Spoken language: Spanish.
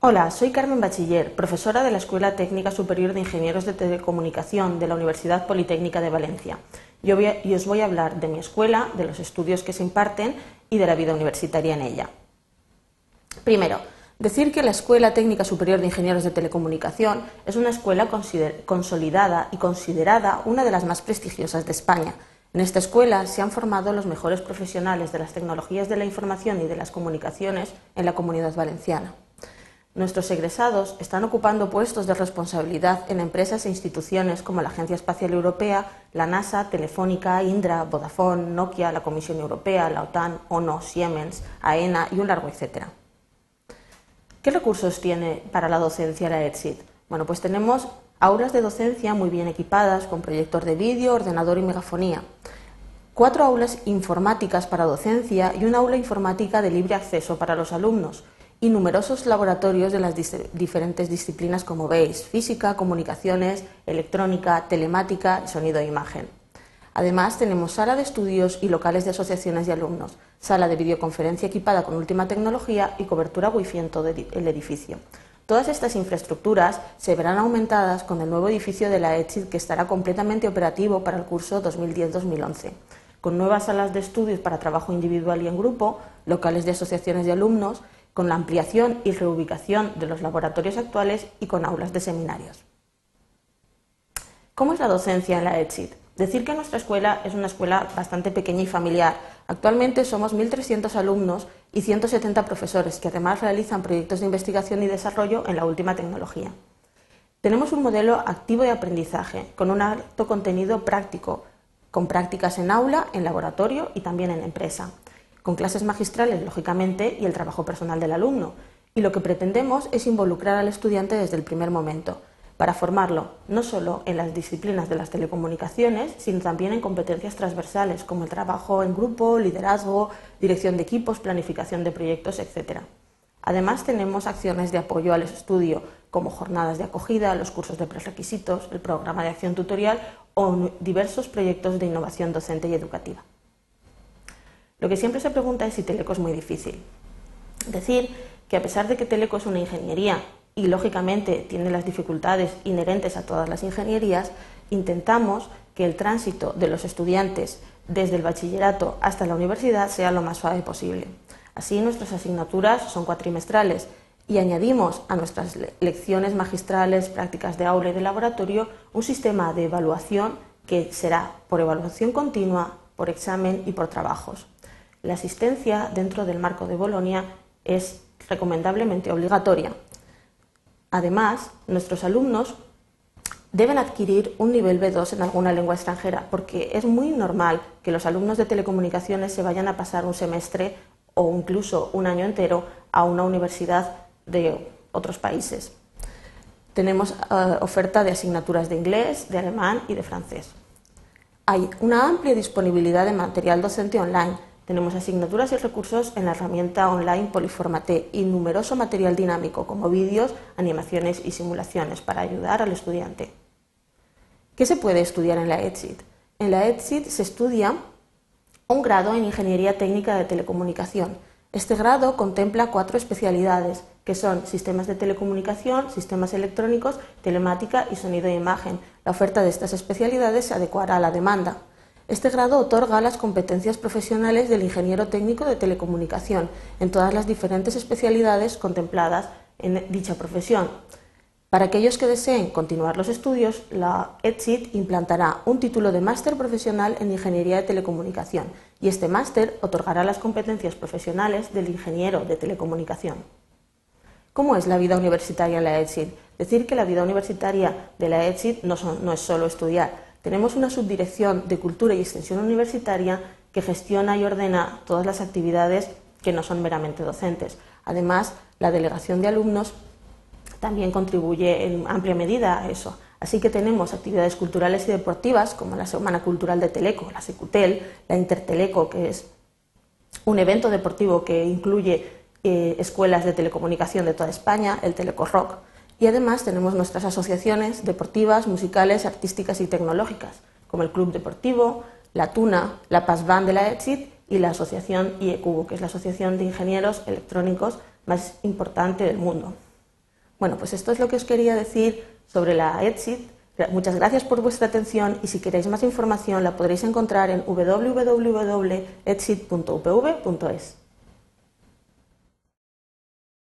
Hola, soy Carmen Bachiller, profesora de la Escuela Técnica Superior de Ingenieros de Telecomunicación de la Universidad Politécnica de Valencia. Yo y os voy a hablar de mi escuela, de los estudios que se imparten y de la vida universitaria en ella. Primero, decir que la Escuela Técnica Superior de Ingenieros de Telecomunicación es una escuela consolidada y considerada una de las más prestigiosas de España. En esta escuela se han formado los mejores profesionales de las tecnologías de la información y de las comunicaciones en la comunidad valenciana. Nuestros egresados están ocupando puestos de responsabilidad en empresas e instituciones como la Agencia Espacial Europea, la NASA, Telefónica, Indra, Vodafone, Nokia, la Comisión Europea, la OTAN, ONO, Siemens, AENA y un largo etcétera. ¿Qué recursos tiene para la docencia la ETSIT? Bueno, pues tenemos aulas de docencia muy bien equipadas con proyector de vídeo, ordenador y megafonía. Cuatro aulas informáticas para docencia y una aula informática de libre acceso para los alumnos y numerosos laboratorios de las diferentes disciplinas como veis, física, comunicaciones, electrónica, telemática, sonido e imagen. Además, tenemos sala de estudios y locales de asociaciones de alumnos, sala de videoconferencia equipada con última tecnología y cobertura wifi en todo el edificio. Todas estas infraestructuras se verán aumentadas con el nuevo edificio de la ETSID que estará completamente operativo para el curso 2010-2011, con nuevas salas de estudios para trabajo individual y en grupo, locales de asociaciones de alumnos, con la ampliación y reubicación de los laboratorios actuales y con aulas de seminarios. ¿Cómo es la docencia en la ETSID? Decir que nuestra escuela es una escuela bastante pequeña y familiar. Actualmente somos 1.300 alumnos y 170 profesores que además realizan proyectos de investigación y desarrollo en la última tecnología. Tenemos un modelo activo de aprendizaje con un alto contenido práctico, con prácticas en aula, en laboratorio y también en empresa con clases magistrales, lógicamente, y el trabajo personal del alumno. Y lo que pretendemos es involucrar al estudiante desde el primer momento, para formarlo no solo en las disciplinas de las telecomunicaciones, sino también en competencias transversales como el trabajo en grupo, liderazgo, dirección de equipos, planificación de proyectos, etc. Además, tenemos acciones de apoyo al estudio, como jornadas de acogida, los cursos de prerequisitos, el programa de acción tutorial o diversos proyectos de innovación docente y educativa. Lo que siempre se pregunta es si Teleco es muy difícil. Decir que a pesar de que Teleco es una ingeniería y lógicamente tiene las dificultades inherentes a todas las ingenierías, intentamos que el tránsito de los estudiantes desde el bachillerato hasta la universidad sea lo más suave posible. Así nuestras asignaturas son cuatrimestrales y añadimos a nuestras lecciones magistrales, prácticas de aula y de laboratorio un sistema de evaluación que será por evaluación continua, por examen y por trabajos. La asistencia dentro del marco de Bolonia es recomendablemente obligatoria. Además, nuestros alumnos deben adquirir un nivel B2 en alguna lengua extranjera, porque es muy normal que los alumnos de telecomunicaciones se vayan a pasar un semestre o incluso un año entero a una universidad de otros países. Tenemos eh, oferta de asignaturas de inglés, de alemán y de francés. Hay una amplia disponibilidad de material docente online tenemos asignaturas y recursos en la herramienta online Poliformate y numeroso material dinámico como vídeos, animaciones y simulaciones para ayudar al estudiante. ¿Qué se puede estudiar en la EdSIT? En la EdSIT se estudia un grado en Ingeniería Técnica de Telecomunicación. Este grado contempla cuatro especialidades, que son sistemas de telecomunicación, sistemas electrónicos, telemática y sonido e imagen. La oferta de estas especialidades se adecuará a la demanda. Este grado otorga las competencias profesionales del ingeniero técnico de telecomunicación en todas las diferentes especialidades contempladas en dicha profesión. Para aquellos que deseen continuar los estudios, la ETSIT implantará un título de máster profesional en Ingeniería de Telecomunicación y este máster otorgará las competencias profesionales del ingeniero de telecomunicación. ¿Cómo es la vida universitaria en la ETSIT? Decir que la vida universitaria de la ETSIT no, no es solo estudiar, tenemos una subdirección de Cultura y Extensión Universitaria que gestiona y ordena todas las actividades que no son meramente docentes. Además, la delegación de alumnos también contribuye en amplia medida a eso. Así que tenemos actividades culturales y deportivas como la Semana Cultural de Teleco, la Secutel, la Interteleco, que es un evento deportivo que incluye eh, escuelas de telecomunicación de toda España, el Teleco Rock. Y además tenemos nuestras asociaciones deportivas, musicales, artísticas y tecnológicas, como el Club Deportivo, la Tuna, la PASBAN de la EXIT y la Asociación IECUBO, que es la asociación de ingenieros electrónicos más importante del mundo. Bueno, pues esto es lo que os quería decir sobre la ETSIT. Muchas gracias por vuestra atención y si queréis más información la podréis encontrar en www.etsit.upv.es.